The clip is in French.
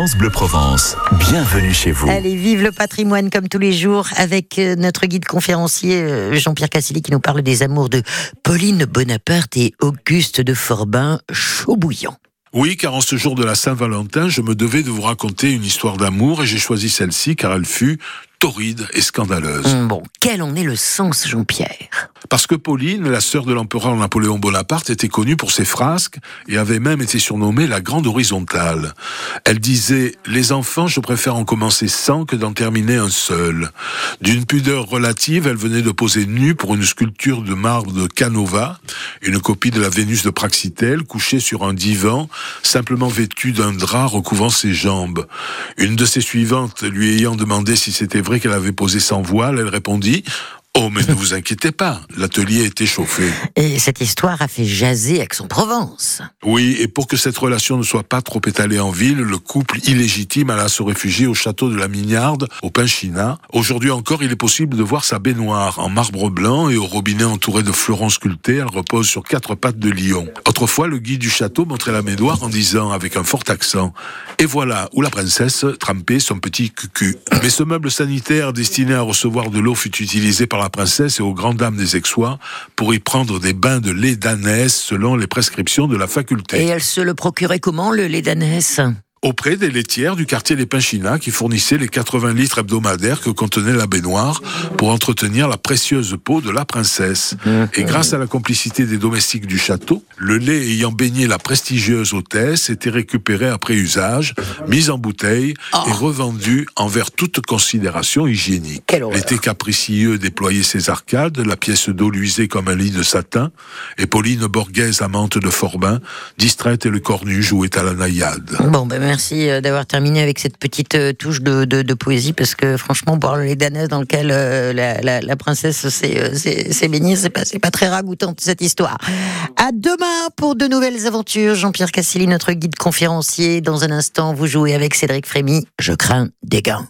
France Bleu Provence. Bienvenue chez vous. Allez, vive le patrimoine comme tous les jours avec euh, notre guide conférencier euh, Jean-Pierre Cassilly qui nous parle des amours de Pauline Bonaparte et Auguste de Forbin, chaud bouillant. Oui, car en ce jour de la Saint-Valentin, je me devais de vous raconter une histoire d'amour et j'ai choisi celle-ci car elle fut torride et scandaleuse. Hum, Bon, quel en est le sens, Jean-Pierre? Parce que Pauline, la sœur de l'empereur Napoléon Bonaparte, était connue pour ses frasques et avait même été surnommée la Grande Horizontale. Elle disait « Les enfants, je préfère en commencer cent que d'en terminer un seul ». D'une pudeur relative, elle venait de poser nue pour une sculpture de marbre de Canova, une copie de la Vénus de Praxitèle, couchée sur un divan, simplement vêtue d'un drap recouvrant ses jambes. Une de ses suivantes lui ayant demandé si c'était vrai qu'elle avait posé sans voile, elle répondit Oh, mais ne vous inquiétez pas, l'atelier était chauffé. Et cette histoire a fait jaser Aix-en-Provence. Oui, et pour que cette relation ne soit pas trop étalée en ville, le couple illégitime alla se réfugier au château de la Mignarde, au Pinchina. Aujourd'hui encore, il est possible de voir sa baignoire en marbre blanc et au robinet entouré de fleurons sculptés. Elle repose sur quatre pattes de lion. Autrefois, le guide du château montrait la baignoire en disant, avec un fort accent, et voilà où la princesse trempait son petit cucu. Mais ce meuble sanitaire destiné à recevoir de l'eau fut utilisé par la princesse et aux grandes dames des Aixois pour y prendre des bains de lait d'ânesse selon les prescriptions de la Et faculté. elle se le procurait comment, le lait d'ânesse Auprès des laitières du quartier Les Pinchinas qui fournissaient les 80 litres hebdomadaires que contenait la baignoire pour entretenir la précieuse peau de la princesse. Et grâce à la complicité des domestiques du château, le lait ayant baigné la prestigieuse hôtesse était récupéré après usage, mis en bouteille et revendu envers toute considération hygiénique. L'été capricieux déployait ses arcades, la pièce d'eau luisait comme un lit de satin, et Pauline Borghese, amante de Forbin, distraite et le cornu jouait à la naïade. Bon, ben merci euh, d'avoir terminé avec cette petite euh, touche de, poésie, parce que franchement, boire le lait d'ânesse dans lequel euh, la, princesse s'est baignée, c'est pas, pas très ragoûtant cette histoire. À demain pour de nouvelles aventures. Jean-Pierre Cassilly, notre guide conférencier. Dans un instant, vous jouez avec Cédric Frémy. Je crains des gains.